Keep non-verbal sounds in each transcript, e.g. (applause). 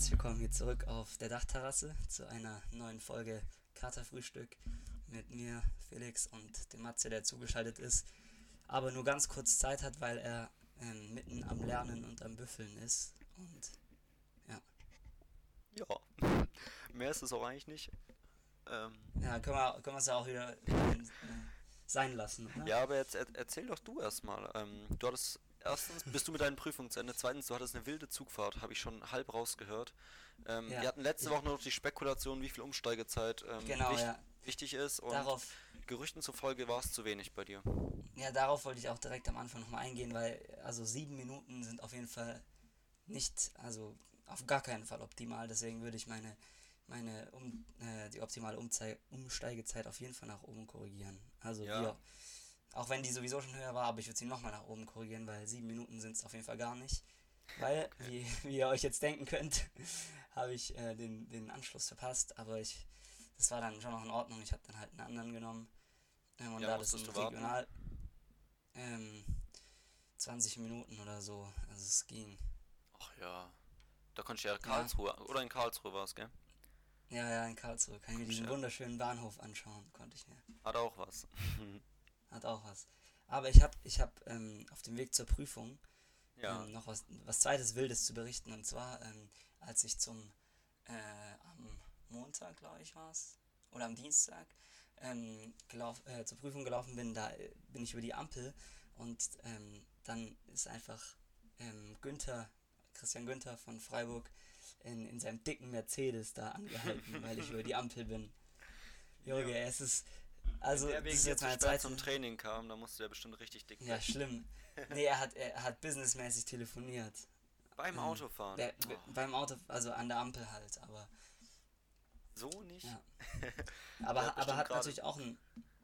herzlich willkommen hier zurück auf der Dachterrasse zu einer neuen Folge Katerfrühstück mit mir, Felix und dem Matze, der zugeschaltet ist, aber nur ganz kurz Zeit hat, weil er ähm, mitten am Lernen und am Büffeln ist. Und ja. Ja, (laughs) mehr ist es auch eigentlich nicht. Ähm, Ja, können wir, können wir es ja auch wieder äh, sein lassen, oder? ja, aber jetzt er, erzähl doch du erstmal. Ähm, du hattest erstens, bist du mit deinen Prüfungen zu Ende? Zweitens, du hattest eine wilde Zugfahrt, habe ich schon halb rausgehört. Ähm, Ja. Wir hatten letzte Woche noch die Spekulation, wie viel Umsteigezeit ähm, Genau, wich- ja. wichtig ist. Und Darauf, Gerüchten zufolge war es zu wenig bei dir. ja, darauf wollte ich auch direkt am Anfang nochmal eingehen, weil also sieben Minuten sind auf jeden Fall nicht, also auf gar keinen Fall optimal. Deswegen würde ich meine, meine um, äh, die optimale Umzei Umsteigezeit auf jeden Fall nach oben korrigieren. Also Ja. wir, auch wenn die sowieso schon höher war, aber ich würde sie nochmal nach oben korrigieren, weil sieben Minuten sind es auf jeden Fall gar nicht. Weil, wie, (laughs) wie ihr euch jetzt denken könnt, (laughs) habe ich äh, den, den Anschluss verpasst, aber ich, das war dann schon noch in Ordnung. Ich habe dann halt einen anderen genommen. Ähm, und Ja, da das warten? Regional, ähm, 20 Minuten oder so, also es ging. Ach ja. Da konntest du ja Karlsruhe, oder in Karlsruhe war es, gell? Ja, ja, in Karlsruhe kann ich mir diesen Ja. wunderschönen Bahnhof anschauen, konnte ich mir. Hat auch was. (laughs) Hat auch was. Aber ich habe ich hab, ähm, auf dem Weg zur Prüfung ja. ähm, noch was, was zweites Wildes zu berichten. Und zwar, ähm, als ich zum äh, am Montag, glaube ich, war es, oder am Dienstag, ähm, gelauf, äh, zur Prüfung gelaufen bin, da äh, bin ich über die Ampel und ähm, dann ist einfach ähm, Günther, Christian Günther von Freiburg in, in seinem dicken Mercedes da angehalten, weil ich über die (laughs) Ampel bin. Junge, es ist, also, der das wegen ist jetzt meine spät zum Training kam, da musste der bestimmt richtig dick Ja, schlimm. (laughs) Nee, er hat, er hat businessmäßig telefoniert. Beim ähm, Autofahren. Der, Oh, Beim Auto, also an der Ampel halt, aber so nicht? ja. Der (laughs) aber, hat aber hat natürlich auch ein,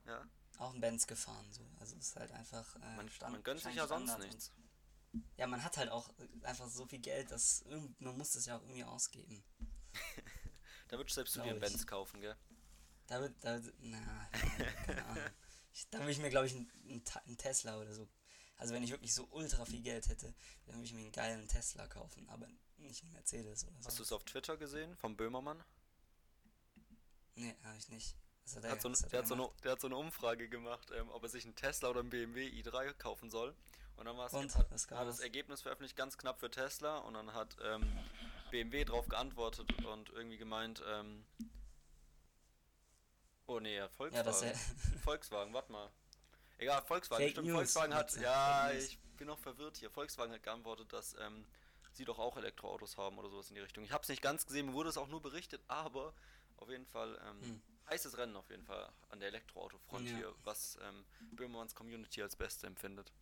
Ja. auch ein Benz gefahren, so. Also es ist halt einfach. Äh, Man, Stand- man gönnt sich ja sonst Standard nichts. Und, ja, man hat halt auch einfach so viel Geld, dass man muss das ja auch irgendwie ausgeben. (laughs) Da würdest selbst du dir einen. Benz kaufen, gell? Da wird, da wird, na, keine Ahnung. Ich, da würde ich mir, glaube ich, einen, einen Tesla oder so. Also wenn ich wirklich so ultra viel Geld hätte, dann würde ich mir einen geilen Tesla kaufen, aber nicht einen Mercedes oder so. Hast du es auf Twitter gesehen vom Böhmermann? Nee, habe ich nicht. Hat Der er, hat, so, der, er hat so eine, der hat so eine Umfrage gemacht, ähm, ob er sich einen Tesla oder einen BMW i3 kaufen soll. Und dann war es Und, hat, das raus? Ergebnis veröffentlicht, ganz knapp für Tesla. Und dann hat ähm, BMW drauf geantwortet und irgendwie gemeint, ähm, oh nee, ja, Ja, Volkswagen. er, (laughs) Volkswagen, warte mal. Egal, Volkswagen, Fake stimmt, News, Volkswagen hat, ja, ich bin noch verwirrt hier. Volkswagen hat geantwortet, dass ähm, sie doch auch Elektroautos haben oder sowas in die Richtung. Ich habe es nicht ganz gesehen, mir wurde es auch nur berichtet, aber auf jeden Fall ähm, Hm. heißes Rennen auf jeden Fall an der Elektroautofront Ja. hier, was ähm, Böhmermanns Community als Beste empfindet.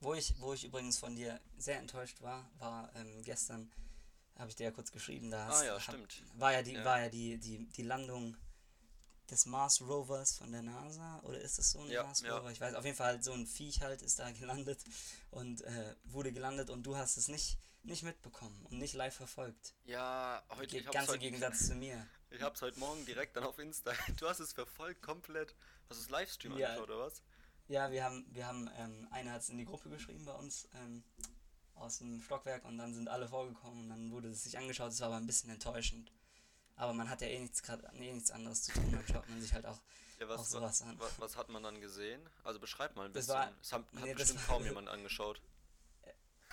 Wo ich, wo ich übrigens von dir sehr enttäuscht war, war ähm, gestern, habe ich dir ja kurz geschrieben, da Ah ja, hab- war ja die, Ja. war ja die, die, die Landung des Mars Rovers von der NASA oder ist es so ein Ja, Mars ja. Rover? Ich weiß, auf jeden Fall so ein Viech halt ist da gelandet und äh, wurde gelandet und du hast es nicht, nicht mitbekommen und nicht live verfolgt. Ja, heute, Ge ich ganz im Gegensatz zu mir. (laughs) ich hab's heute Morgen direkt dann auf Insta. (laughs) Du hast es verfolgt komplett. Hast du das Livestream Ja. angeschaut oder was? Ja, wir haben, wir haben, ähm, einer hat es in die Gruppe geschrieben bei uns ähm, aus dem Stockwerk und dann sind alle vorgekommen und dann wurde es sich angeschaut. Es war aber ein bisschen enttäuschend. Aber man hat ja eh nichts, grad, eh nichts anderes zu tun, dann schaut man sich halt auch, Ja, auch was, sowas an. was, was hat man dann gesehen? Also beschreib mal ein Das bisschen. war- es hat, nee, das bestimmt war- kaum jemand angeschaut.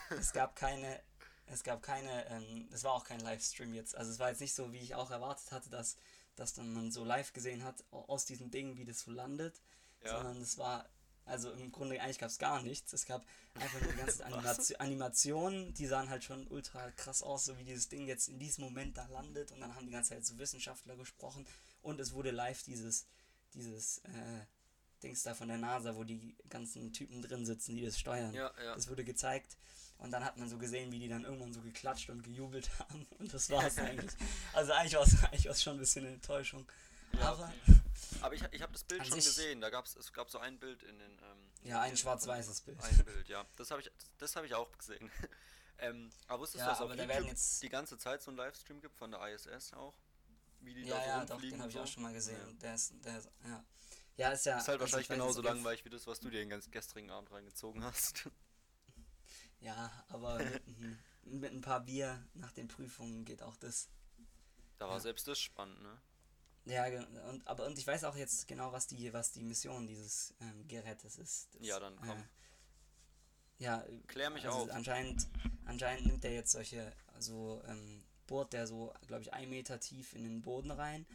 Es gab keine, es gab keine, ähm, es war auch kein Livestream jetzt. Also es war jetzt nicht so, wie ich auch erwartet hatte, dass, dass dann man so live gesehen hat au- aus diesem Ding, wie das so landet. Ja. sondern es war, also im Grunde eigentlich gab es gar nichts. Es gab einfach nur die ganzen (laughs) Animation, Animationen, die sahen halt schon ultra krass aus, so wie dieses Ding jetzt in diesem Moment da landet und dann haben die ganze Zeit so Wissenschaftler gesprochen und es wurde live dieses, dieses äh, Dings da von der NASA, wo die ganzen Typen drin sitzen, die das steuern. Ja, ja. Das wurde gezeigt und dann hat man so gesehen, wie die dann irgendwann so geklatscht und gejubelt (laughs) haben und das war es eigentlich. Also eigentlich war es schon ein bisschen eine Enttäuschung. Ja, Aber Aber ich, ich habe das Bild An schon gesehen. Da gab's, es gab so ein Bild in den. Ähm, Ja, ein in- schwarz-weißes Bild. Ein Bild, ja. Das habe ich, das hab ich auch gesehen. (laughs) ähm, aber wusstest Ja, du, dass auf da YouTube werden jetzt- die ganze Zeit so ein Livestream gibt von der ISS auch? Wie die ja, da so ja, doch, den habe ich auch schon mal gesehen. Ja. Der ist, der ist, ja. Ja, ist ja. Ist halt also wahrscheinlich genauso langweilig wie das, was du dir den ganz gestrigen Abend reingezogen hast. (laughs) Ja, aber mit, einem- mit ein paar Bier nach den Prüfungen geht auch das. Da war Ja. selbst das spannend, ne? Ja, und, aber und ich weiß auch jetzt genau, was die, was die Mission dieses ähm, Gerätes ist. Das, Ja, dann komm. Äh, ja, Klär mich also auf. Anscheinend, anscheinend nimmt er jetzt solche, so ähm, bohrt der so, glaube ich, ein Meter tief in den Boden rein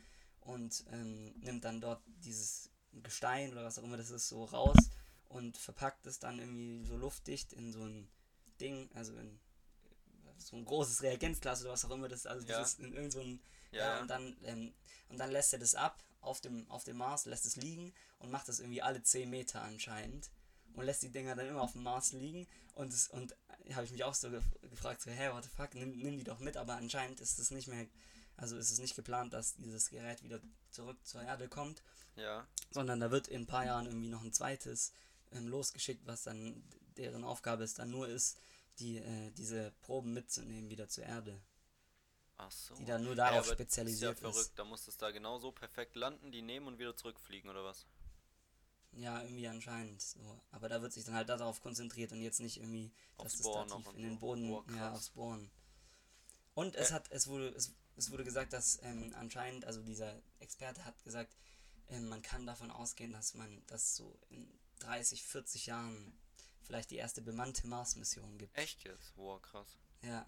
und ähm, nimmt dann dort dieses Gestein oder was auch immer das ist, so raus und verpackt es dann irgendwie so luftdicht in so ein Ding, also in so ein großes Reagenzglas oder was auch immer das, also Ja. ist in irgend so Ja, ja, und dann ähm, und dann lässt er das ab auf dem auf dem Mars, lässt es liegen und macht das irgendwie alle 10 Meter anscheinend und lässt die Dinger dann immer auf dem Mars liegen und es, und habe ich mich auch so gef- gefragt so hä what the fuck nimm, nimm die doch mit aber anscheinend ist es nicht mehr also ist es nicht geplant dass dieses Gerät wieder zurück zur Erde kommt ja. sondern da wird in ein paar Jahren irgendwie noch ein zweites ähm, losgeschickt was dann deren Aufgabe ist dann nur ist die äh, diese Proben mitzunehmen wieder zur Erde so. die dann nur darauf aber spezialisiert ist ja verrückt, da muss es da genau so perfekt landen, die nehmen und wieder zurückfliegen, oder was? Ja, irgendwie anscheinend so. Aber da wird sich dann halt darauf konzentriert und jetzt nicht irgendwie, dass es da tief in den. Boden, Boah, ja, aufs Bohren. Und es Äh. hat, es wurde, es, es wurde gesagt, dass ähm, anscheinend, also dieser Experte hat gesagt, ähm, man kann davon ausgehen, dass man, dass so in 30, 40 Jahren vielleicht die erste bemannte Mars-Mission gibt. Echt jetzt? Wow, krass. Ja,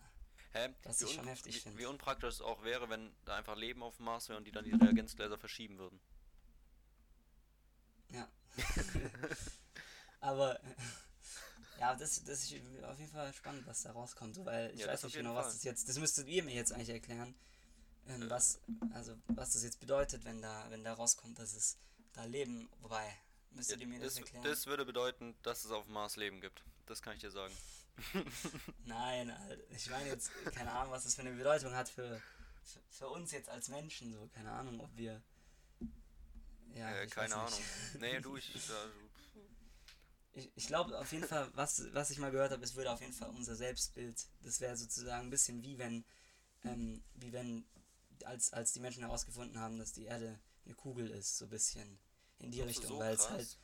Hä? Was wie un- schon heftig wie. Wie unpraktisch es auch wäre, wenn da einfach Leben auf dem Mars wäre und die dann die Reagenzgläser verschieben würden. ja. (laughs) Aber (laughs) ja, das, das ist auf jeden Fall spannend, was da rauskommt, weil ich Ja, das weiß nicht genau, was Fall. das jetzt, das müsstet ihr mir jetzt eigentlich erklären, ähm, Äh. was, also was das jetzt bedeutet, wenn da, wenn da rauskommt, dass es da Leben, wobei, müsstet ihr mir das, das, erklären? das würde bedeuten, dass es auf dem Mars Leben gibt. Das kann ich dir sagen. Nein, Alter, ich meine jetzt, keine Ahnung, was das für eine Bedeutung hat für, für, für uns jetzt als Menschen, so, keine Ahnung, ob wir, ja, äh, ich keine Ahnung. Nee, du, ich. (laughs) Da, Ich, ich glaube auf jeden Fall, was, was ich mal gehört habe, es würde auf jeden Fall unser Selbstbild, das wäre sozusagen ein bisschen wie wenn, ähm, wie wenn, als, als die Menschen herausgefunden haben, dass die Erde eine Kugel ist, so ein bisschen in die Richtung, so weil es halt,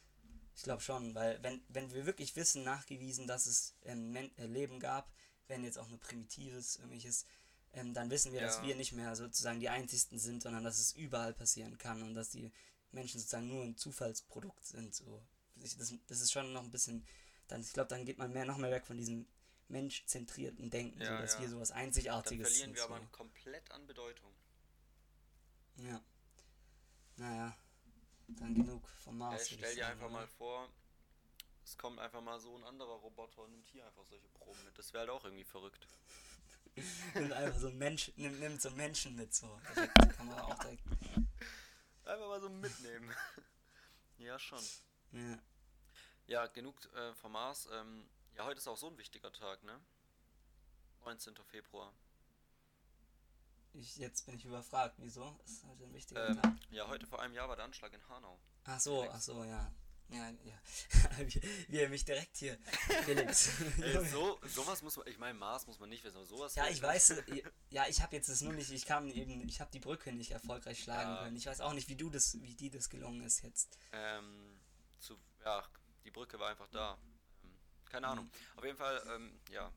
ich glaube schon, weil wenn, wenn wir wirklich wissen, nachgewiesen, dass es ähm, äh, Leben gab, wenn jetzt auch nur primitives, irgendwelches, ähm, dann wissen wir, dass Ja. wir nicht mehr sozusagen die Einzigsten sind, sondern dass es überall passieren kann und dass die Menschen sozusagen nur ein Zufallsprodukt sind. So. Ich- Das, das ist schon noch ein bisschen, dann, ich glaube, dann geht man mehr noch mehr weg von diesem menschzentrierten Denken, Ja, so, dass ja. wir sowas dann Einzigartiges verlieren sind. wir so. aber komplett an Bedeutung. Ja. Naja. Dann genug vom Äh, Mars. würd stell dir einfach mal vor, es kommt einfach mal so ein anderer Roboter und nimmt hier einfach solche Proben mit. Das wäre halt auch irgendwie verrückt. (laughs) Nimmt einfach so ein Mensch, nimmt, nimmt so einen Menschen mit, so. Da kann man auch direkt, (laughs) Einfach mal so mitnehmen. (laughs) ja, schon. ja. Ja, genug äh, vom Mars. Ähm, ja, heute ist auch so ein wichtiger Tag, ne? 19. Februar. Ich, jetzt bin ich überfragt, wieso? Das ist heute ein wichtiger Ähm, Tag. ja, heute vor einem Jahr war der Anschlag in Hanau. Ach so, ach so, ja. Ja, ja. (laughs) wie, wie er mich direkt hier, (laughs) Felix. Ey, so, sowas muss man, ich meine, Mars muss man nicht wissen, aber sowas. Ja, ich weiß, äh, ja, ich habe jetzt das nur nicht, ich kam eben, ich habe die Brücke nicht erfolgreich schlagen Ja. können. Ich weiß auch nicht, wie du das, wie die das gelungen ist jetzt. Ähm, zu, ja, die Brücke war einfach da. Ähm, keine Ahnung. Mhm. Auf jeden Fall, ähm, ja,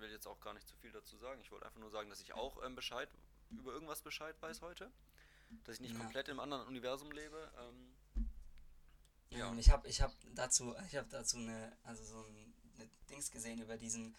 will jetzt auch gar nicht zu viel dazu sagen. Ich wollte einfach nur sagen, dass ich auch ähm, Bescheid, über irgendwas Bescheid weiß heute. Dass ich nicht Ja. komplett im anderen Universum lebe. Ähm, Ja. Ich habe ich hab dazu, ich habe dazu eine, also so ein, eine Dings gesehen über diesen,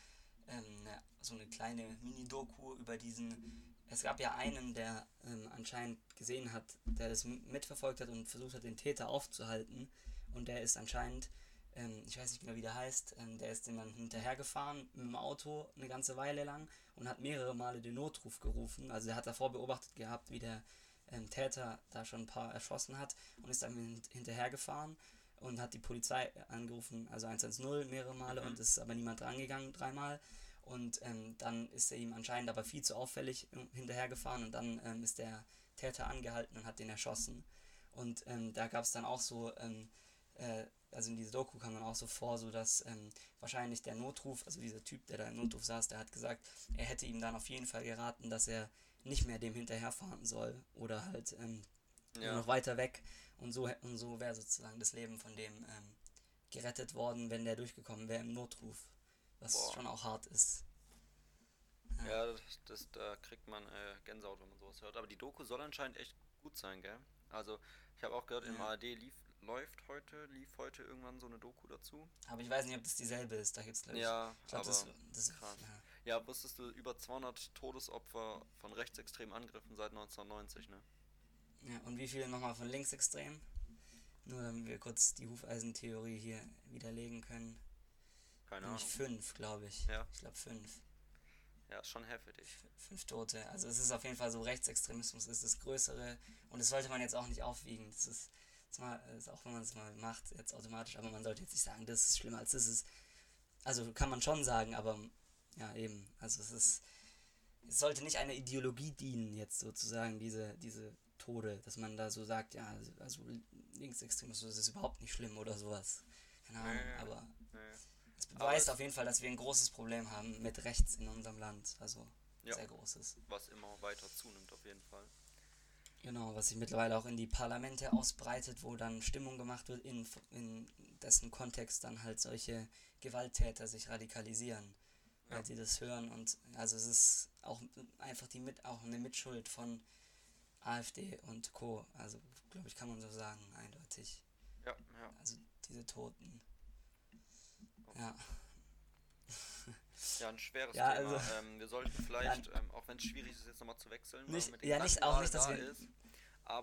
ähm, eine, so eine kleine Mini-Doku über diesen, es gab ja einen, der ähm, anscheinend gesehen hat, der das mitverfolgt hat und versucht hat, den Täter aufzuhalten. Und der ist anscheinend, ähm, ich weiß nicht genau, wie der heißt, ähm, der ist dem dann hinterhergefahren mit dem Auto eine ganze Weile lang und hat mehrere Male den Notruf gerufen. Also er hat davor beobachtet gehabt, wie der ähm, Täter da schon ein paar erschossen hat und ist dann hin hinterhergefahren und hat die Polizei angerufen, also 110 mehrere Male Mhm. und ist aber niemand drangegangen, dreimal. Und ähm, dann ist er ihm anscheinend aber viel zu auffällig ähm, hinterhergefahren und dann ähm, ist der Täter angehalten und hat den erschossen. Und ähm, da gab es dann auch so, ähm, äh, also in dieser Doku kam dann auch so vor, so dass ähm, wahrscheinlich der Notruf, also dieser Typ, der da im Notruf saß, der hat gesagt, er hätte ihm dann auf jeden Fall geraten, dass er nicht mehr dem hinterherfahren soll oder halt ähm, ja. noch weiter weg. Und so, und so wäre sozusagen das Leben von dem ähm, gerettet worden, wenn der durchgekommen wäre im Notruf. Was Boah. schon auch hart ist. Ja, das, das, da kriegt man äh, Gänsehaut, wenn man sowas hört. Aber die Doku soll anscheinend echt gut sein, gell? Also, ich habe auch gehört, im Ja. ARD lief, läuft heute, lief heute irgendwann so eine Doku dazu. Aber ich weiß nicht, ob das dieselbe ist. Da glaube ich. Ja, ich glaube, aber das, das krass. Ja. Ja, wusstest du, über 200 Todesopfer von rechtsextremen Angriffen seit 1990, ne? ja. Und wie viele nochmal von linksextrem? Nur damit wir kurz die Hufeisentheorie hier widerlegen können. Keine Nämlich Ahnung. fünf, glaube ich. Ja. Ich glaube fünf. Ja, ist schon heftig. Fünf Tote. Also es ist auf jeden Fall so, Rechtsextremismus ist das Größere. Und das sollte man jetzt auch nicht aufwiegen. Das ist, mal, das ist auch wenn man es mal macht, jetzt automatisch. Aber man sollte jetzt nicht sagen, das ist schlimmer als das ist. Also kann man schon sagen, aber ja eben. Also es ist, es sollte nicht einer Ideologie dienen, jetzt sozusagen, diese, diese Tode, dass man da so sagt, ja, also Linksextremismus ist überhaupt nicht schlimm oder sowas. Keine Ahnung, Nee. aber Nee. es beweist es- auf jeden Fall, dass wir ein großes Problem haben mit rechts in unserem Land. Also Ja. sehr großes. Was immer weiter zunimmt, auf jeden Fall. Genau, was sich mittlerweile auch in die Parlamente ausbreitet, wo dann Stimmung gemacht wird, in, in dessen Kontext dann halt solche Gewalttäter sich radikalisieren, Ja. weil sie das hören. Und also es ist auch einfach die mit auch eine Mitschuld von AfD und Co. Also glaube ich, kann man so sagen, eindeutig. Ja, ja. Also diese Toten. Ja. Ja, ein schweres Ja, Thema. also- ähm, wir sollten vielleicht, ähm, auch wenn es schwierig ist, jetzt nochmal zu wechseln, Nicht- mit den ja, nicht- auch nicht, dass da wir- ist.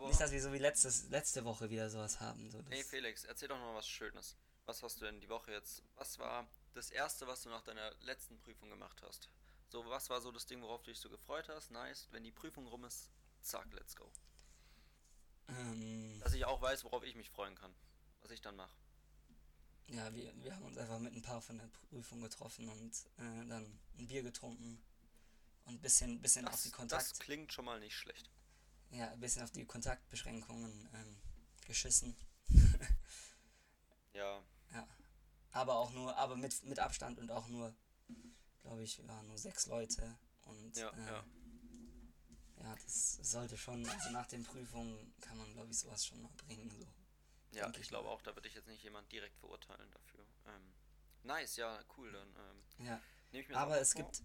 Nicht, dass wir so wie letztes, letzte Woche wieder sowas haben. So, hey Felix, erzähl doch noch was Schönes. Was hast du denn die Woche jetzt, was war das Erste, was du nach deiner letzten Prüfung gemacht hast? So, was war so das Ding, worauf du dich so gefreut hast? Nice, wenn die Prüfung rum ist, zack, let's go. ähm, Dass ich auch weiß, worauf ich mich freuen kann. Was ich dann mache. Ja, wir, wir haben uns einfach mit ein paar von der Prüfung getroffen und äh, dann ein Bier getrunken und ein bisschen, bisschen auf Das, die das Kontakt, klingt schon mal nicht schlecht. ja, ein bisschen auf die Kontaktbeschränkungen ähm, geschissen. Ja, Aber auch nur, aber mit, mit Abstand und auch nur, glaube ich, wir waren nur sechs Leute und ja, äh, ja. ja, das sollte schon, also nach den Prüfungen kann man, glaube ich, sowas schon mal bringen. So. Ja, ich glaube auch, da würde ich jetzt nicht jemand direkt verurteilen dafür. Ähm, nice, ja, cool, dann ähm, Ja, nehme ich mir aber es vor. gibt,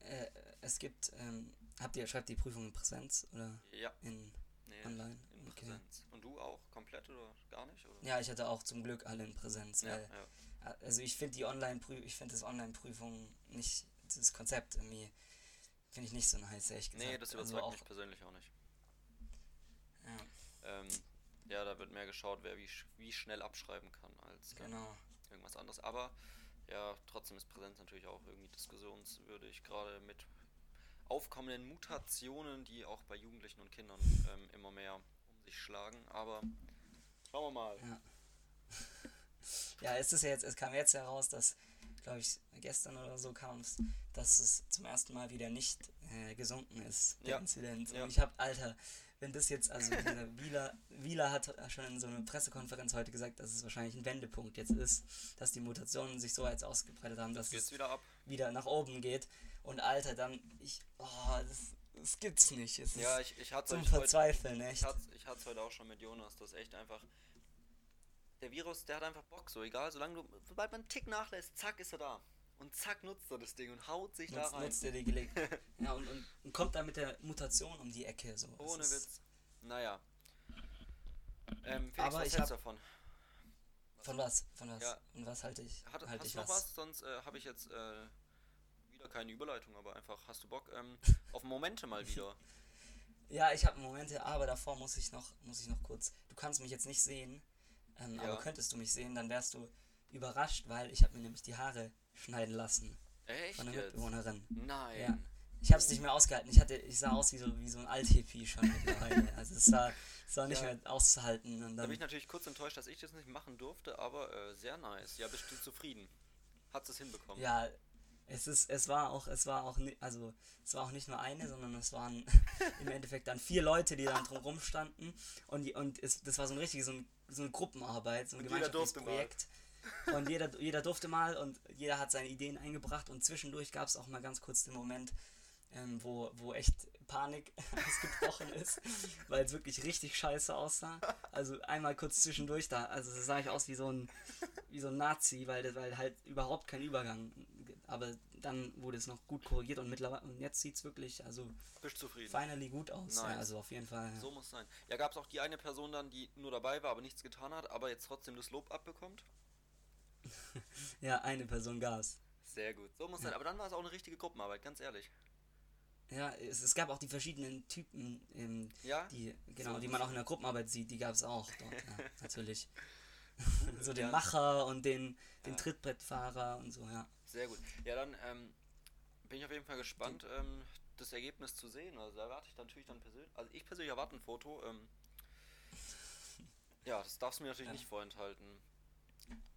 äh, es gibt, ähm, habt ihr, schreibt die Prüfung in Präsenz oder Ja, in nee, online? in Okay. Präsenz. Und du auch komplett oder gar nicht? Oder? Ja, ich hatte auch zum Glück alle in Präsenz, ja, weil, ja. also ich finde die online ich finde das Online-Prüfung nicht, das Konzept irgendwie, finde ich nicht so nice, ehrlich gesagt. Nee, das also überzeugt auch, mich persönlich auch nicht. Ja, Ähm, ja, da wird mehr geschaut, wer wie, wie schnell abschreiben kann, als äh, genau. irgendwas anderes. Aber ja, trotzdem ist Präsenz natürlich auch irgendwie diskussionswürdig, gerade mit aufkommenden Mutationen, die auch bei Jugendlichen und Kindern ähm, immer mehr um sich schlagen. Aber schauen wir mal. Ja. (laughs) ja, es ist ja jetzt, es kam jetzt heraus, dass, glaube ich, gestern oder so kam es, dass es zum ersten Mal wieder nicht äh, gesunken ist, der Ja. Inzidenz. Ja. Und ich habe, Alter, wenn das jetzt, also dieser (laughs) Wieler, Wieler hat schon in so einer Pressekonferenz heute gesagt, dass es wahrscheinlich ein Wendepunkt jetzt ist, dass die Mutationen sich so jetzt ausgebreitet haben, dass Geht's es wieder ab? wieder nach oben geht. Und Alter, dann, ich, oh, das, das gibt's nicht. Es Ja, ich, ich hatte zum es heute, Verzweifeln, ich echt. hatte, ich hatte heute auch schon mit Jonas, das ist echt einfach. Der Virus, der hat einfach Bock, so egal, solange du, sobald man einen Tick nachlässt, zack, ist er da. Und zack, nutzt er das Ding und haut sich da Nutzt, rein. nutzt er die Gelegenheit. (laughs) ja, und, und, und kommt dann mit der Mutation um die Ecke. So. Ohne Witz. Naja. Ähm, Felix, Aber was ich hab- davon? Von was? Von was? Ja. Und was halte ich? Hat, halte hast ich du noch was? Sonst äh, habe ich jetzt äh, wieder keine Überleitung, aber einfach, hast du Bock ähm, (laughs) auf Momente mal wieder? Ja, ich habe Momente, aber davor muss ich noch, muss ich noch kurz. Du kannst mich jetzt nicht sehen, ähm, Ja. aber könntest du mich sehen, dann wärst du überrascht, weil ich habe mir nämlich die Haare schneiden lassen Echt von der jetzt? Mitbewohnerin. Nein. Ja. Ich habe es nicht mehr ausgehalten. Ich hatte, ich sah aus wie so, wie so ein Althippie schon mittlerweile. (laughs) Also es war, es war nicht Ja. mehr auszuhalten. Und Da dann, bin ich natürlich kurz enttäuscht, dass ich das nicht machen durfte, aber äh, sehr nice. Ja, bist du zufrieden? Hat es hinbekommen? Ja, es ist, es war auch, es war auch, also es war auch nicht nur eine, sondern es waren (laughs) im Endeffekt dann vier Leute, die dann drumherum standen und die, und es, das war so ein richtiges, so, ein, so eine Gruppenarbeit, so ein Und gemeinschaftliches durfte mal. Und jeder, jeder durfte mal und jeder hat seine Ideen eingebracht und zwischendurch gab es auch mal ganz kurz den Moment, ähm, wo, wo echt Panik (laughs) ausgebrochen ist, weil es wirklich richtig scheiße aussah. Also einmal kurz zwischendurch da, also sah ich aus wie so ein, wie so ein Nazi, weil, weil halt überhaupt kein Übergang aber dann wurde es noch gut korrigiert und mittlerweile und jetzt sieht es wirklich, also Bist zufrieden? finally gut aus. Ja, Nice. also auf jeden Fall. Ja. So muss sein. Ja, gab es auch die eine Person dann, die nur dabei war, aber nichts getan hat, aber jetzt trotzdem das Lob abbekommt? Ja, eine Person Gas. Sehr gut. So muss sein. Aber dann war es auch eine richtige Gruppenarbeit, ganz ehrlich. Ja, es, es gab auch die verschiedenen Typen, ähm, Ja? die, genau, So die man auch in der Gruppenarbeit sieht, die gab es auch dort, ja, (laughs) natürlich. so den Ja. Macher und den, den Ja. Trittbrettfahrer und so, ja. Sehr gut. Ja, dann ähm, bin ich auf jeden Fall gespannt, ähm, das Ergebnis zu sehen. Also da erwarte ich natürlich dann persönlich. Also ich persönlich erwarte ein Foto. Ähm, (laughs) ja, das darfst du mir natürlich Ja. nicht vorenthalten.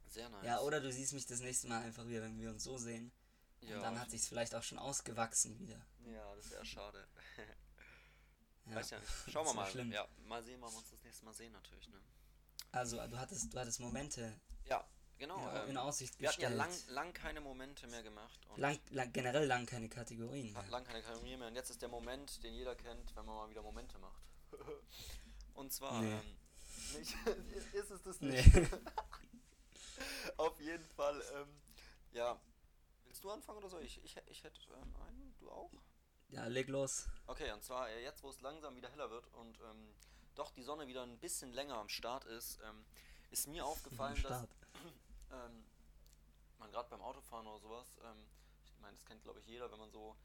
Sehr nice. Ja, oder du siehst mich das nächste Mal einfach wieder, wenn wir uns so sehen. Ja, Und dann hat sich's vielleicht auch schon ausgewachsen wieder. ja das wäre schade. (laughs) Ja. Weiß ja nicht. Schauen wir mal. schlimm. Ja, mal sehen, wann wir uns das nächste Mal sehen natürlich. Ne? Also du hattest, du hattest Momente Ja, genau. ja, ähm, in Aussicht wir hatten ja gestellt. lang, lang keine Momente mehr gemacht. Lang, lang, generell lang keine Kategorien mehr. lang keine Kategorie mehr. Und jetzt ist der Moment, den jeder kennt, wenn man mal wieder Momente macht. (laughs) Und zwar, Nee. ähm, nicht, (laughs) ist es das Nee. nicht? Auf jeden Fall, ähm, ja. Willst du anfangen oder so? Ich, ich, ich hätte ähm, einen, du auch? Ja, leg los. Okay, und zwar äh, jetzt, wo es langsam wieder heller wird und ähm, doch die Sonne wieder ein bisschen länger am Start ist, ähm, ist mir aufgefallen, dass (clears throat) ähm, man gerade beim Autofahren oder sowas, ähm, ich meine, das kennt glaube ich jeder, wenn man so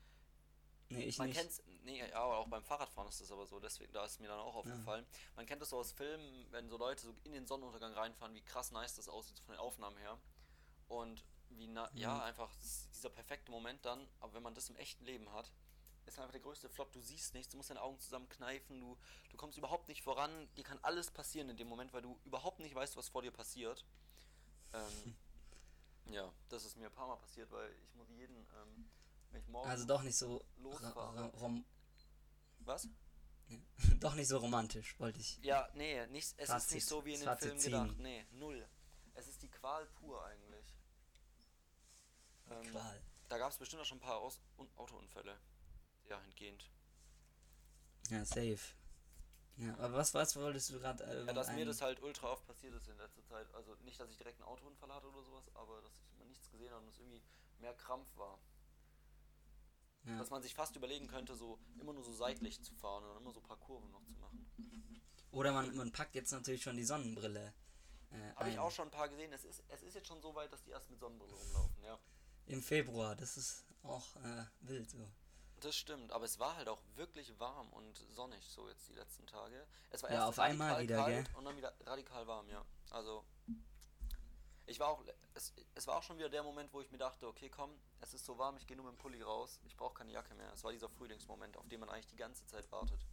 Nee, ich man nicht. kennt's, nee, ja, aber auch beim Fahrradfahren ist das aber so, deswegen, da ist mir dann auch aufgefallen. Man kennt das so aus Filmen, wenn so Leute so in den Sonnenuntergang reinfahren, wie krass nice das aussieht von den Aufnahmen her. Und wie, na, ja, Mhm. einfach dieser perfekte Moment dann, aber wenn man das im echten Leben hat, ist einfach der größte Flop, du siehst nichts, du musst deine Augen zusammenkneifen, du, du kommst überhaupt nicht voran, dir kann alles passieren in dem Moment, weil du überhaupt nicht weißt, was vor dir passiert. Ähm, (laughs) ja, das ist mir ein paar Mal passiert, weil ich muss jeden, ähm, wenn ich morgen Also doch nicht so losfahre. Was? (laughs) doch nicht so romantisch, wollte ich. Ja, nee, nicht, es ist Fazit- nicht so wie in den Filmen gedacht. Nee, null. Es ist die Qual pur eigentlich. Ähm, Qual. Da gab es bestimmt auch schon ein paar Aus Un Autounfälle. Ja, entgehend. Ja, safe. Ja, aber was, was wolltest du gerade? Äh, Ja, dass mir ein- das halt ultra oft passiert ist in letzter Zeit. Also nicht, dass ich direkt einen Autounfall hatte oder sowas, aber dass ich mal nichts gesehen habe und es irgendwie mehr Krampf war. ja. Dass man sich fast überlegen könnte, so immer nur so seitlich zu fahren und immer so ein paar Kurven noch zu machen. Oder man, man packt jetzt natürlich schon die Sonnenbrille. Äh, Habe ich auch schon ein paar gesehen. Es ist, es ist jetzt schon so weit, dass die erst mit Sonnenbrille rumlaufen, ja. Im Februar, das ist auch äh, wild so. Das stimmt, aber es war halt auch wirklich warm und sonnig so jetzt die letzten Tage. Es war Ja, erst auf einmal wieder, kalt gell? und dann wieder radikal warm, ja. Also ich war auch es, es war auch schon wieder der Moment, wo ich mir dachte, okay, komm, es ist so warm, ich gehe nur mit dem Pulli raus. Ich brauche keine Jacke mehr. Es war dieser Frühlingsmoment, auf den man eigentlich die ganze Zeit wartet.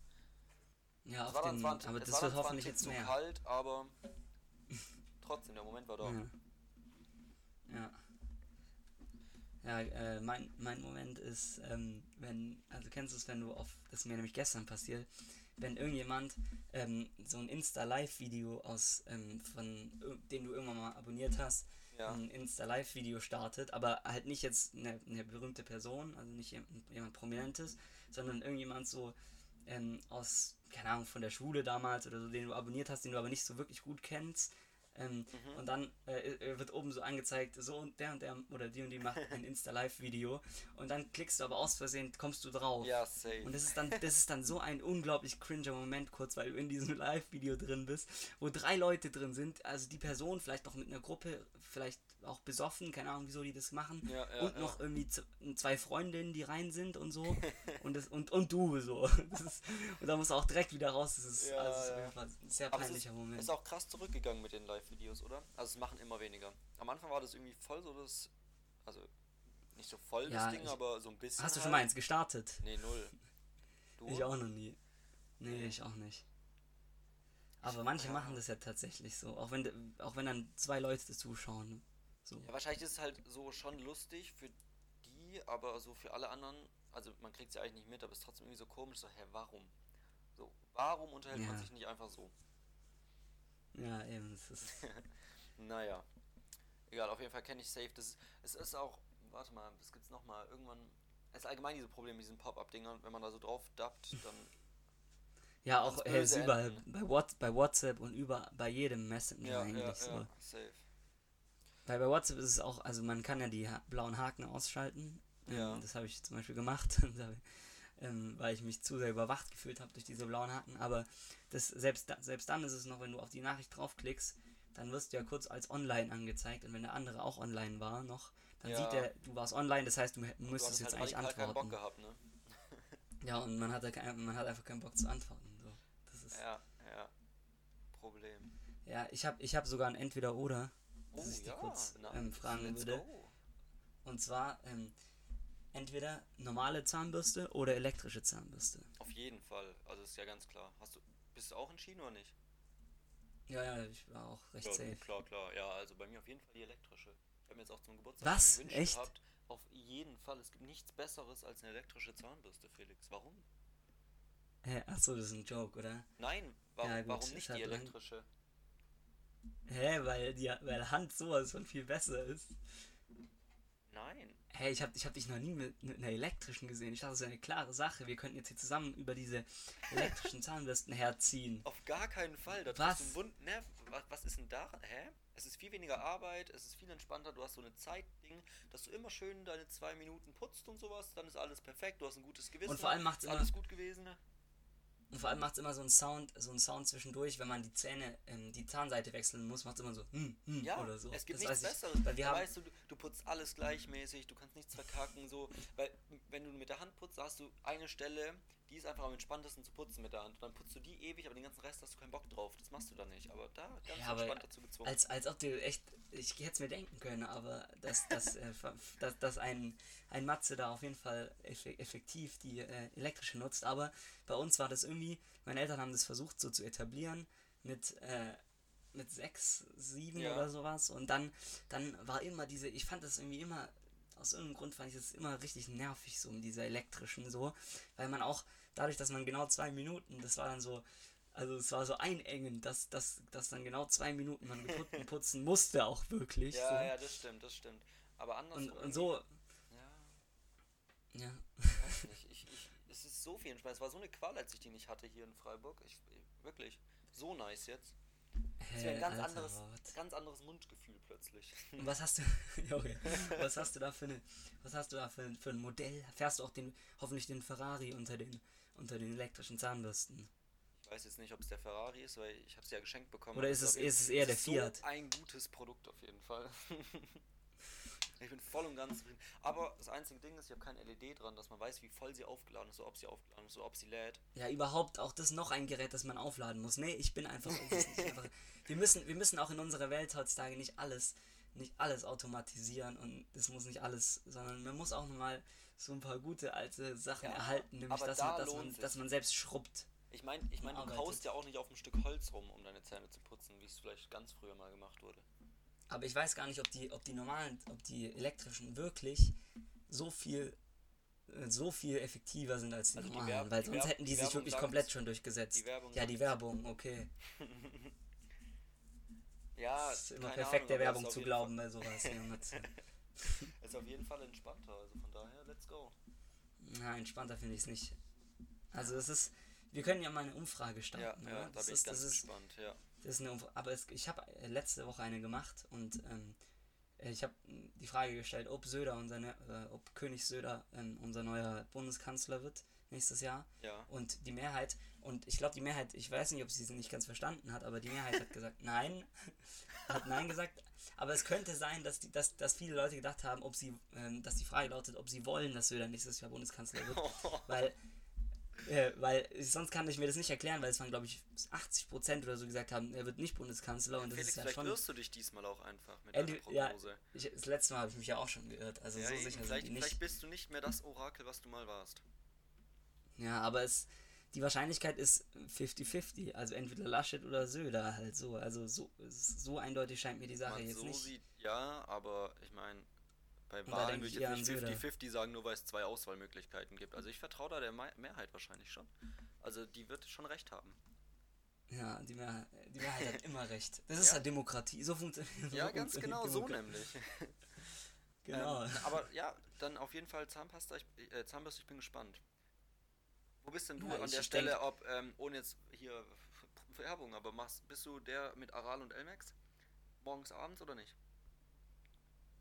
Ja, Es auf den, zwar aber es das war wird hoffentlich jetzt zu mehr. kalt, aber (laughs) trotzdem der Moment war da. Ja. Ja. Ja, äh, mein, mein Moment ist, ähm, wenn, also kennst du es, wenn du auf, das ist mir nämlich gestern passiert, wenn irgendjemand ähm, so ein Insta-Live-Video aus, ähm, von, den du irgendwann mal abonniert hast, Ja. ein Insta-Live-Video startet, aber halt nicht jetzt eine, eine berühmte Person, also nicht jemand, jemand Prominentes, sondern irgendjemand so ähm, aus, keine Ahnung, von der Schule damals oder so, den du abonniert hast, den du aber nicht so wirklich gut kennst. Ähm, Mhm. Und dann äh, äh, wird oben so angezeigt, so und der und der oder die und die macht ein (laughs) Insta-Live-Video. Und dann klickst du aber aus Versehen, kommst du drauf. Ja, safe. Und das ist dann, das ist dann so ein unglaublich cringer Moment kurz, weil du in diesem (laughs) Live-Video drin bist, wo drei Leute drin sind, also die Person vielleicht noch mit einer Gruppe, vielleicht auch besoffen, keine Ahnung, wieso die das machen. Ja, ja, und noch irgendwie zwei Freundinnen, die rein sind und so. (laughs) und, das, und, und du so. (laughs) Ist, und da musst du auch direkt wieder raus. Das ist, also, ist auf jeden Fall ein sehr Aber es ist, peinlicher Moment. ist auch krass zurückgegangen mit den Live-Videos, oder? Also es machen immer weniger. Am Anfang war das irgendwie voll so das, also nicht so voll das Ding, aber so ein bisschen. Hast du halt. schon mal eins gestartet? Nee, null. Du? Ich auch noch nie. Nee, ich auch nicht. Aber manche ja. machen das ja tatsächlich so. Auch wenn, auch wenn dann zwei Leute zuschauen. So. Ja, wahrscheinlich ist es halt so schon lustig für die, aber so für alle anderen, also man kriegt es ja eigentlich nicht mit, aber es ist trotzdem irgendwie so komisch, so, hä, warum? So, warum unterhält man Ja. sich nicht einfach so? Ja, eben. Das ist, (laughs) Naja. Egal, auf jeden Fall kenne ich Safe. Das ist, es ist auch, warte mal, das gibt's nochmal, irgendwann, es ist allgemein diese Probleme mit diesen Pop-Up-Dingern, wenn man da so drauf dappt, dann (laughs) ja, auch äh, ist überall. Bei, What, bei WhatsApp und über, bei jedem Messenger ja, eigentlich ja, so. ja, safe. Weil bei WhatsApp ist es auch, also man kann ja die ha blauen Haken ausschalten. Ähm, Ja. Das habe ich zum Beispiel gemacht, (laughs) ähm, weil ich mich zu sehr überwacht gefühlt habe durch diese blauen Haken. Aber das, selbst, selbst dann ist es noch, wenn du auf die Nachricht draufklickst, dann wirst du ja kurz als online angezeigt. Und wenn der andere auch online war noch, dann Ja. sieht er, du warst online, das heißt, du Du müsstest hast jetzt halt eigentlich radikal keinen Bock antworten. gehabt, ne? (laughs) Ja, und man hat, kein, man hat einfach keinen Bock zu antworten. So. Das ist, Ja, ja. Problem. ja, ich habe ich hab sogar ein Entweder-Oder, das Oh ich dir ja, kurz ähm, fragen Let's würde. go. Und zwar ähm, entweder normale Zahnbürste oder elektrische Zahnbürste. Auf jeden Fall. Also ist ja ganz klar. Hast du, bist du auch entschieden oder nicht? Ja, ja, ich war auch recht Ja, safe. klar, klar. Ja, also bei mir auf jeden Fall die elektrische. Ich habe mir jetzt auch zum Geburtstag Was? gewünscht Echt? gehabt. Auf jeden Fall. Es gibt nichts Besseres als eine elektrische Zahnbürste, Felix. Warum? Hä, achso, das ist ein Joke, oder? Nein, warum, Ja, gut, warum nicht halt die lang- elektrische? Hä, weil, die, weil Hand sowas von viel besser ist. Nein. Hä, ich hab, ich hab dich noch nie mit, einer elektrischen gesehen. Ich dachte, das ist eine klare Sache. Wir könnten jetzt hier zusammen über diese elektrischen Zahnbürsten herziehen. Auf gar keinen Fall. Da Was? du Wund ne, was, was ist denn da? Hä? Es ist viel weniger Arbeit, es ist viel entspannter, du hast so eine Zeitding, dass du immer schön deine zwei Minuten putzt und sowas, dann ist alles perfekt, du hast ein gutes Gewissen. Und vor allem ist immer- alles gut gewesen. Und vor allem macht es immer so einen Sound, so einen Sound zwischendurch, wenn man die Zähne, ähm, die Zahnseite wechseln muss, macht es immer so, hm, hm, Ja, oder so. es gibt Das nichts Besseres. Weil wir haben, weißt du, du, du putzt alles gleichmäßig, du kannst nichts verkacken, so, weil wenn du mit der Hand putzt, hast du eine Stelle, die ist einfach am entspanntesten zu putzen mit der Hand. Und dann putzt du die ewig, aber den ganzen Rest hast du keinen Bock drauf. Das machst du dann nicht. Aber da ganz Ja, entspannt dazu gezwungen. als, als ob du echt, ich hätte es mir denken können, aber dass, dass, äh, (laughs) dass, dass ein, ein Matze da auf jeden Fall effe- effektiv die äh, elektrische nutzt. Aber bei uns war das irgendwie, meine Eltern haben das versucht so zu etablieren mit, äh, mit sechs, sieben Ja. oder sowas. Und dann, dann war immer diese, ich fand das irgendwie immer, aus irgendeinem Grund fand ich das immer richtig nervig, so um diese elektrischen so, weil man auch, dadurch, dass man genau zwei Minuten, das war dann so, also es war so einengend, dass, dass, dass dann genau zwei Minuten man putzen, putzen musste auch wirklich. ja, so. ja, das stimmt, das stimmt. Aber anders. Und, und so, Ja, ja. weiß nicht. Ich, ich, es ist so viel entspannt. Es war so eine Qual, als ich die nicht hatte hier in Freiburg. Ich, wirklich. So nice jetzt. Es wäre ein ganz Alter, anderes, ganz anderes Mundgefühl plötzlich. Und was hast du, (laughs) Junge, was hast du da für eine, was hast du da für, für ein Modell? Fährst du auch den, hoffentlich den Ferrari unter den, unter den elektrischen Zahnbürsten? Ich weiß jetzt nicht, ob es der Ferrari ist, weil ich habe es ja geschenkt bekommen. Oder ist es, ist es eher der ist Fiat? So ein gutes Produkt auf jeden Fall. (laughs) ich bin voll und ganz zufrieden. Aber das einzige Ding ist, ich habe kein LED dran, dass man weiß, wie voll sie aufgeladen ist, so ob sie aufgeladen ist, so ob sie lädt. Ja, überhaupt auch das noch ein Gerät, das man aufladen muss. Nee, ich bin einfach, es einfach wir müssen, wir müssen auch in unserer Welt heutzutage nicht alles, nicht alles automatisieren und das muss nicht alles, sondern man muss auch mal so ein paar gute alte Sachen Ja, erhalten, nämlich dass, da man, dass, man, dass man selbst schrubbt. Ich meine, ich mein, du kaust ja auch nicht auf ein Stück Holz rum, um deine Zähne zu putzen, wie es vielleicht ganz früher mal gemacht wurde. Aber ich weiß gar nicht, ob die, ob die normalen, ob die elektrischen wirklich so viel äh, so viel effektiver sind als die Also die normalen, Werb- weil die sonst Werb- hätten die die sich Werbung wirklich komplett schon durchgesetzt. Die Werbung ja, die. Werbung, okay. (laughs) Ja, Das ist immer perfekt, der Ahnung, aber Werbung zu glauben bei sowas. Ja. Fall- (laughs) Ist auf jeden Fall entspannter, also von daher, let's go. Na, entspannter finde ich es nicht. Also es ist, wir können ja mal eine Umfrage Ja, starten. ja, oder? da das bin ist, ich ganz das ist, gespannt, ja. Das ist eine aber es, ich habe äh, letzte Woche eine gemacht und ähm, äh, ich habe die Frage gestellt, ob Söder unser, ne- äh, ob König Söder ähm, unser neuer Bundeskanzler wird nächstes Jahr. Ja. Und die Mehrheit, und ich glaube, die Mehrheit, ich weiß nicht, ob sie es nicht ganz verstanden hat, aber die Mehrheit hat gesagt, (laughs) nein, hat nein gesagt. Aber es könnte sein, dass, die, dass, dass viele Leute gedacht haben, ob sie, ähm, dass die Frage lautet, ob sie wollen, dass Söder nächstes Jahr Bundeskanzler wird. (laughs) weil, äh, weil sonst kann ich mir das nicht erklären, weil es waren, glaube ich, 80% oder so gesagt haben, er wird nicht Bundeskanzler und das Felix, ist ja vielleicht schon. irrst du dich diesmal auch einfach mit Ende- deiner ja, Prognose. Ich, das letzte Mal habe ich mich ja auch schon geirrt, also Ja, so sicher sind vielleicht, die nicht. vielleicht bist du nicht mehr das Orakel, was du mal warst. Ja, aber es, die Wahrscheinlichkeit ist 50-50. Also entweder Laschet oder Söder halt so. Also so, so eindeutig scheint mir die Sache man jetzt so nicht. sieht, ja, aber ich meine, bei Wahlen würde ich jetzt nicht an Söder. 50-50 sagen, nur weil es zwei Auswahlmöglichkeiten gibt. Also ich vertraue da der Me Mehrheit wahrscheinlich schon. Also die wird schon recht haben. Ja, die Mehrheit, die Mehrheit hat (laughs) immer recht. Das ist Ja. halt Demokratie. So funktioniert (laughs) Ja, ganz genau so nämlich. (laughs) Genau. Ähm, aber ja, dann auf jeden Fall Zahnpasta, ich, äh, Zahnbürste, ich bin gespannt. Wo bist denn du Ja, an der denk- Stelle, ob, ähm, ohne jetzt hier Werbung, aber machst, bist du der mit Aral und Elmex? Morgens, abends oder nicht?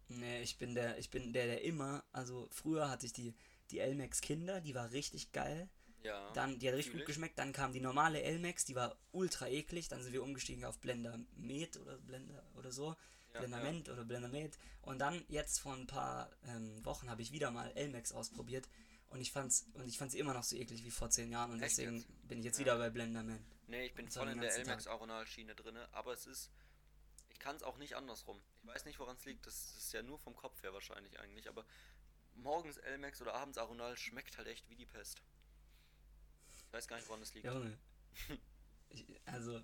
Nee, ich bin der, ich bin der, der immer, also früher hatte ich die, die Elmex Kinder, die war richtig geil. Ja. Dann, die hat richtig gut geschmeckt. Dann kam die normale Elmex, die war ultra eklig. Dann sind wir umgestiegen auf Blender Med oder Blender oder so. Ja, Blenderment oder Blender Med. Und dann jetzt vor ein paar ähm, Wochen habe ich wieder mal Elmex ausprobiert. Und ich fand's, und ich fand sie immer noch so eklig wie vor zehn Jahren. Und Echt deswegen jetzt? bin ich jetzt Ja. wieder bei Blenderman. Nee, ich bin voll in der ganzen Tag. Elmex Aronal-Schiene drinne, aber es ist. Ich kann es auch nicht andersrum. Ich weiß nicht, woran es liegt. Das ist ja nur vom Kopf her wahrscheinlich eigentlich, aber morgens Elmex oder abends Aronal schmeckt halt echt wie die Pest. Ich weiß gar nicht, woran es liegt. Junge. (laughs) ich, also,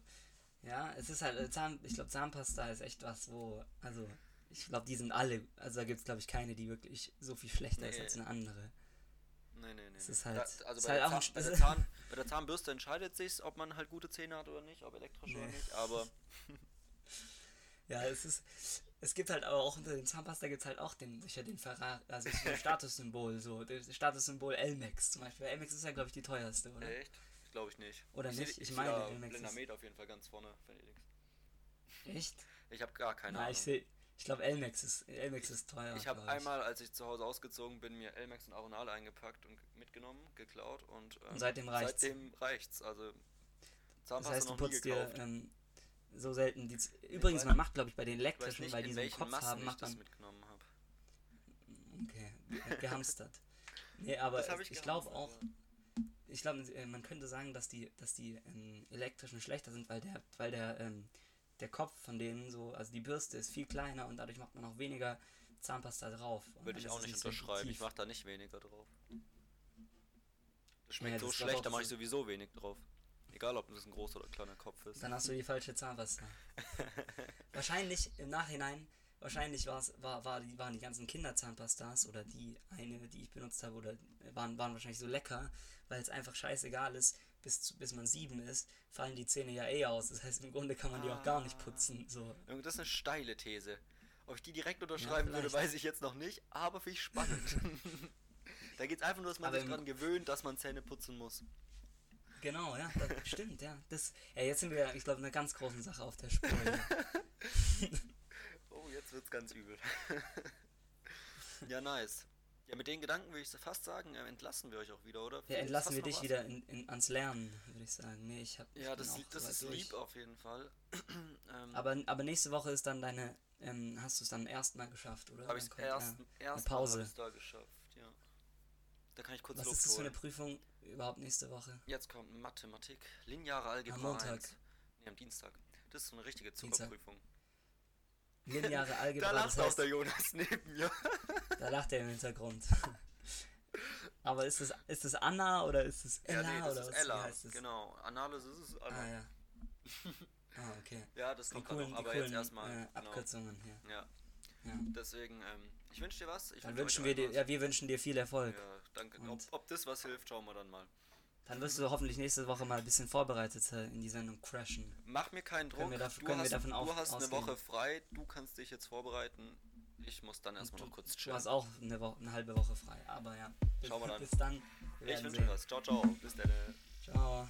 ja, es ist halt, äh, Zahn, ich glaube, Zahnpasta ist echt was, wo, also, ich glaube, die sind alle, also da gibt es, glaube ich, keine, die wirklich so viel schlechter ist Nee. als eine andere. Nee, nee, nee. Es ist halt- da, also ist bei, halt der Zahn, bei, der ist- (laughs) Zahn, bei der Zahnbürste entscheidet sich, ob man halt gute Zähne hat oder nicht, ob elektrisch oder Nee. nicht, aber (laughs) Ja, es ist, es gibt halt aber auch unter dem Zahnpasta gibt es halt auch den, sicher den Ferrari, also so ein (laughs) Statussymbol, so, das Statussymbol Elmex zum Beispiel. Elmex ist ja, glaube ich, die teuerste, oder? echt? Glaube ich nicht. Oder ich nicht? Ich meine, meine, Elmex Blender ist- Med auf jeden Fall ganz vorne, Felix. Echt? Ich habe gar keine Na, Ahnung. ich sehe, ich glaube, Elmex ist, Elmex ist teuer. Ich habe einmal, als ich zu Hause ausgezogen bin, mir Elmex und Aronal eingepackt und mitgenommen, geklaut und, ähm, Und seitdem reicht's. Seitdem reicht's. Also Das Zahnpasta heißt, du noch nie putzt dir gekauft. ähm, so selten die. Übrigens, man macht, glaube ich, bei den elektrischen, nicht, weil die so einen Kopf Massen haben, macht das man. mitgenommen habe. Okay, ge- gehamstert. Nee, aber ich ich glaube auch, ich glaube, äh, man könnte sagen, dass die, dass die ähm, elektrischen schlechter sind, weil der, weil der, ähm, der Kopf von denen so, also die Bürste ist viel kleiner und dadurch macht man auch weniger Zahnpasta drauf. Und Würde ich auch nicht so unterschreiben. Ich mache da nicht weniger drauf. Das schmeckt Ja, so das schlecht, da mache ich sowieso wenig drauf. Egal, ob das ein großer oder kleiner Kopf ist. Dann hast du die falsche Zahnpasta. (laughs) wahrscheinlich im Nachhinein, wahrscheinlich war's, war, war die, waren die ganzen Kinderzahnpastas oder die eine, die ich benutzt habe, oder waren, waren wahrscheinlich so lecker, weil es einfach scheißegal ist, bis, bis man sieben ist, fallen die Zähne ja eh aus. Das heißt, im Grunde kann man die auch gar nicht Ah. putzen. So. Das ist eine steile These. Ob ich die direkt unterschreiben würde, vielleicht. weiß ich jetzt noch nicht, aber finde ich spannend. (laughs) da geht es einfach nur, dass man Aber sich daran gewöhnt, dass man Zähne putzen muss. Genau, ja, das (laughs) stimmt, ja. Das, ja. Jetzt sind wir, ich glaube, einer ganz großen Sache auf der Spur. (laughs) Oh, jetzt wird's ganz übel. (laughs) ja, nice. Ja, mit den Gedanken würde ich fast sagen, äh, entlassen wir euch auch wieder, oder? Ja, entlassen wir dich wieder in, in, ans Lernen, würde ich sagen. Nee, ich hab, ich Ja, bin das, das ist durch. lieb auf jeden Fall. (clears throat) ähm, Aber, aber nächste Woche ist dann deine, ähm, hast du es dann erstmal geschafft, oder? habe ich es erst, ja, erst Pause. Da geschafft, ja. Da kann ich kurz Was ist das für eine holen. Prüfung überhaupt nächste Woche? Jetzt kommt Mathematik, lineare Algebra Montag. 1. Nee, am Dienstag. Das ist so eine richtige. Zuckerprüfung. Lineare (laughs) Algebra, da lacht auch heißt, der Jonas neben mir. (laughs) da lacht er im Hintergrund. (laughs) aber ist es ist es Anna oder ist es ja, Ella nee, das oder ist was, Ella. heißt es? Genau. Analysis ist Anna. Ah ja. Ah, okay. Ja, das Die kommt coolen, noch, aber coolen jetzt erstmal. äh, genau. Abkürzungen hier. Ja, Ja. Deswegen, ähm, ich wünsche dir was. Ich Dann wünsch wünschen wir dir, ja, wir wünschen dir viel. Erfolg. Ja, danke. Ob, ob das was hilft, schauen wir dann mal. Dann wirst du hoffentlich nächste Woche mal ein bisschen vorbereiteter in die Sendung crashen. Mach mir keinen Druck. Können wir dav- du können wir hast, davon du auf- hast eine? Woche frei. Du kannst dich jetzt vorbereiten. Ich muss dann erstmal Du, noch kurz du chillen. hast auch eine, Woche, eine halbe Woche frei, aber ja. Schauen wir dann. Bis dann. Wir Ich wünsche dir was. Ciao, ciao. Bis dann. Ciao.